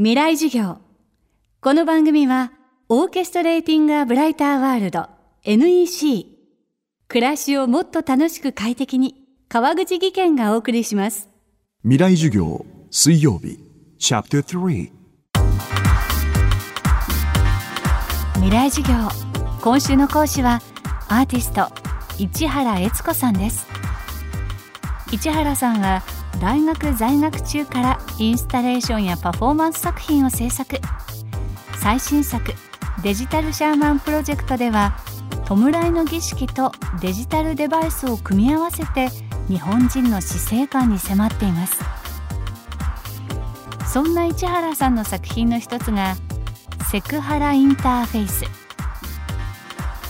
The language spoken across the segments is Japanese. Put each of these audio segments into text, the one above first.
未来授業。この番組はオーケストレーティング・ア・ブライター・ワールド NEC 暮らしをもっと楽しく快適に川口義賢がお送りします。未来授業水曜日。チャプター3未来授業。今週の講師はアーティスト市原悦子さんです。市原さんは大学在学中からインスタレーションやパフォーマンス作品を制作。最新作デジタルシャーマンプロジェクトでは弔いの儀式とデジタルデバイスを組み合わせて日本人の死生観に迫っています。そんな市原さんの作品の一つがセクハラインターフェイス。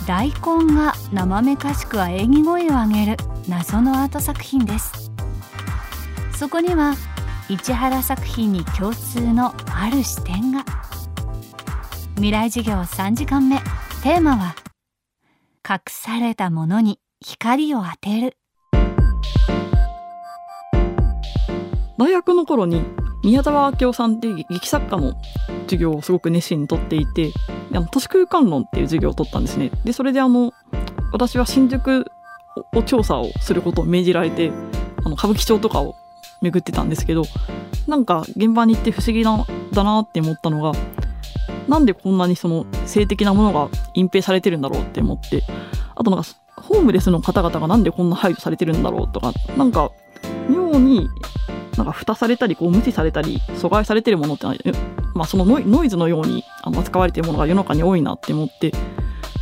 大根が生めかしく喘ぎ声を上げる謎のアート作品です。そこには市原作品に共通のある視点が。未来授業3時間目。テーマは隠されたものに光を当てる。大学の頃に宮沢明夫さんっていう劇作家の授業をすごく熱心にとっていてあの都市空間論っていう授業を取ったんですね。でそれであの私は新宿を調査をすることを命じられてあの歌舞伎町とかを巡ってたんですけどなんか現場に行って不思議なだなって思ったのがなんでこんなにその性的なものが隠蔽されてるんだろうって思ってあとなんかホームレスの方々がなんでこんな排除されてるんだろうとかなんか妙になんか蓋されたりこう無視されたり阻害されてるものって、まあ、そのノイズのように扱われてるものが世の中に多いなって思って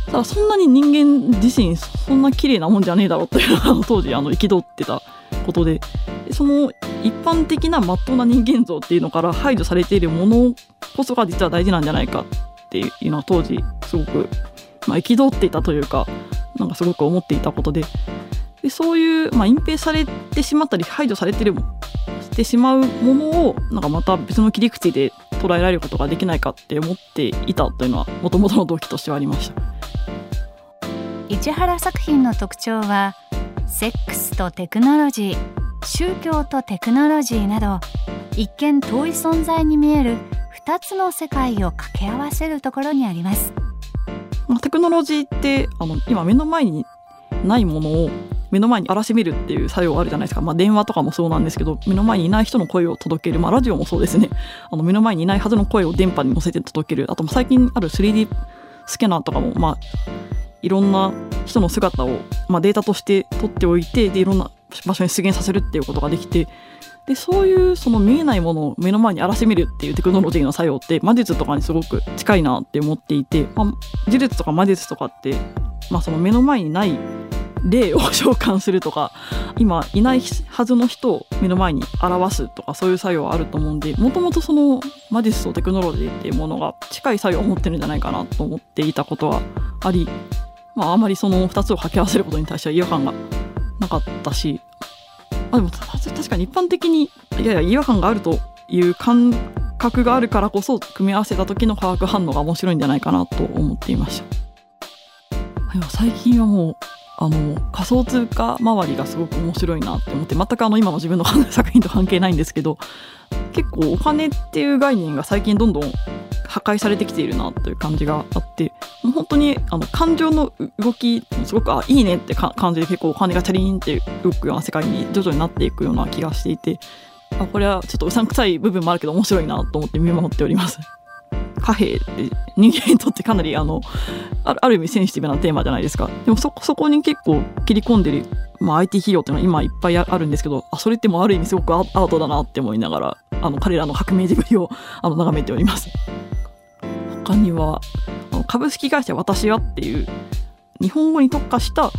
ただそんなに人間自身そんな綺麗なもんじゃねえだろうというのが当時あの憤ってたことでその一般的な真っ当な人間像っていうのから排除されているものこそが実は大事なんじゃないかっていうのは当時すごくまあ、憤っていたというかなんかすごく思っていたことで。でそういう、まあ、隠蔽されてしまったり排除されてるしてしまうものをなんかまた別の切り口で捉えられることができないかって思っていたというのはもともとの動機としてはありました。市原作品の特徴はセックスとテクノロジー。宗教とテクノロジーなど一見遠い存在に見える2つの世界を掛け合わせるところにあります。テクノロジーってあの今目の前にないものを目の前に荒らしめるっていう作用あるじゃないですか、まあ、電話とかもそうなんですけど目の前にいない人の声を届ける、まあ、ラジオもそうですね。あの目の前にいないはずの声を電波に乗せて届ける。あと最近ある 3D スキャナーとかも、まあ、いろんな人の姿を、まあ、データとして取っておいてでいろんな場所に出現させるっていうことができてでそういうその見えないものを目の前に荒らしめるっていうテクノロジーの作用って魔術とかにすごく近いなって思っていて、まあ、呪術とか魔術とかって、まあ、その目の前にない霊を召喚するとか今いないはずの人を目の前に表すとかそういう作用はあると思うんでもともとその魔術とテクノロジーっていうものが近い作用を持ってるんじゃないかなと思っていたことはあり、まあ、あまりその2つを掛け合わせることに対しては違和感がなかったしあでも確かに一般的にいやいや違和感があるという感覚があるからこそ組み合わせた時の化学反応が面白いんじゃないかなと思っていました。最近はもうあの仮想通貨周りがすごく面白いなって思って全くあの今の自分の作品と関係ないんですけど結構お金っていう概念が最近どんどん破壊されてきているなという感じがあって当にあの感情の動きすごくあいいねって感じで結構お金がチャリーンって動くような世界に徐々になっていくような気がしていてあこれはちょっとうさんくさい部分もあるけど面白いなと思って見守っております。貨幣って人間にとってかなりあのある意味センシティブなテーマじゃないですかでもそそこに結構切り込んでる、まあ、IT 企業っていうのは今いっぱいあるんですけどあそれってもある意味すごくアートだなって思いながらあの彼らの革命ぶりをあの眺めております他には株式会社私はっていう日本語に特化した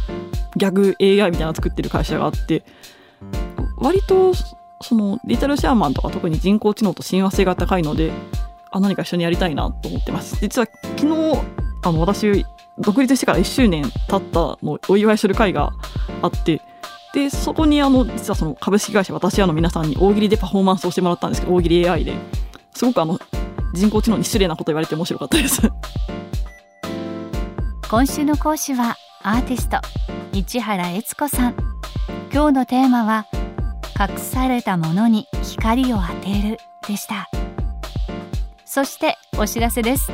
ギャグ AI みたいなのを作ってる会社があって割とそのデジタルシャーマンとか特に人工知能と親和性が高いのであ何か一緒にやりたいなと思ってます。実は昨日あの私独立してから1周年経ったのお祝いする会があってでそこにあの実はその株式会社私らの皆さんに大喜利でパフォーマンスをしてもらったんですけど大喜利 AI で。すごくあの人工知能に失礼なこと言われて面白かったです。今週の講師はアーティスト市原悦子さん。今日のテーマは隠されたものに光を当てるでした。そしてお知らせです。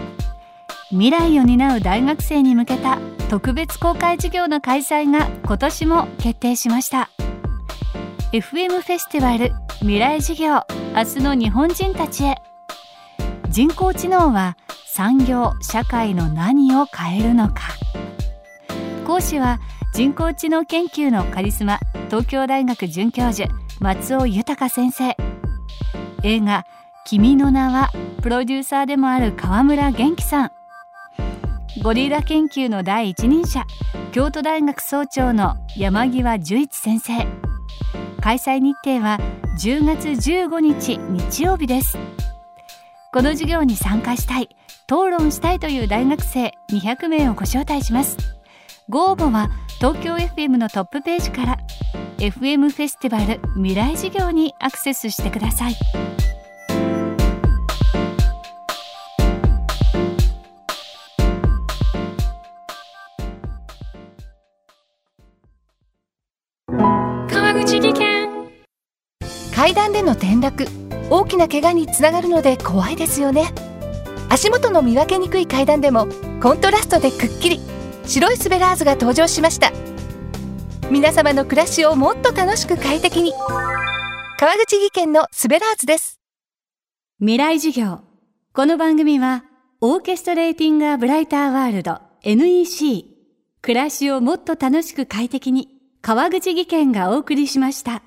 未来を担う大学生に向けた特別公開授業の開催が今年も決定しました。FM フェスティバル未来授業明日の日本人たちへ。人工知能は産業社会の何を変えるのか。講師は人工知能研究のカリスマ東京大学准教授松尾豊先生。映画「君の名は」プロデューサーでもある川村元気さん。ゴリラ研究の第一人者京都大学総長の山際十一先生。開催日程は10月15日日曜日です。この授業に参加したい。討論したいという大学生200名をご招待します。ご応募は東京 FM のトップページから FM フェスティバル未来事業にアクセスしてください。川口技研。階段での転落大きな怪我につながるので怖いですよね足元の見分けにくい階段でもコントラストでくっきり白いスベラーズが登場しました。皆様の暮らしをもっと楽しく快適に。川口技研のスベラーズです。未来授業。この番組はオーケストレーティング・ア・ブライター・ワールド NEC 暮らしをもっと楽しく快適に川口技研がお送りしました。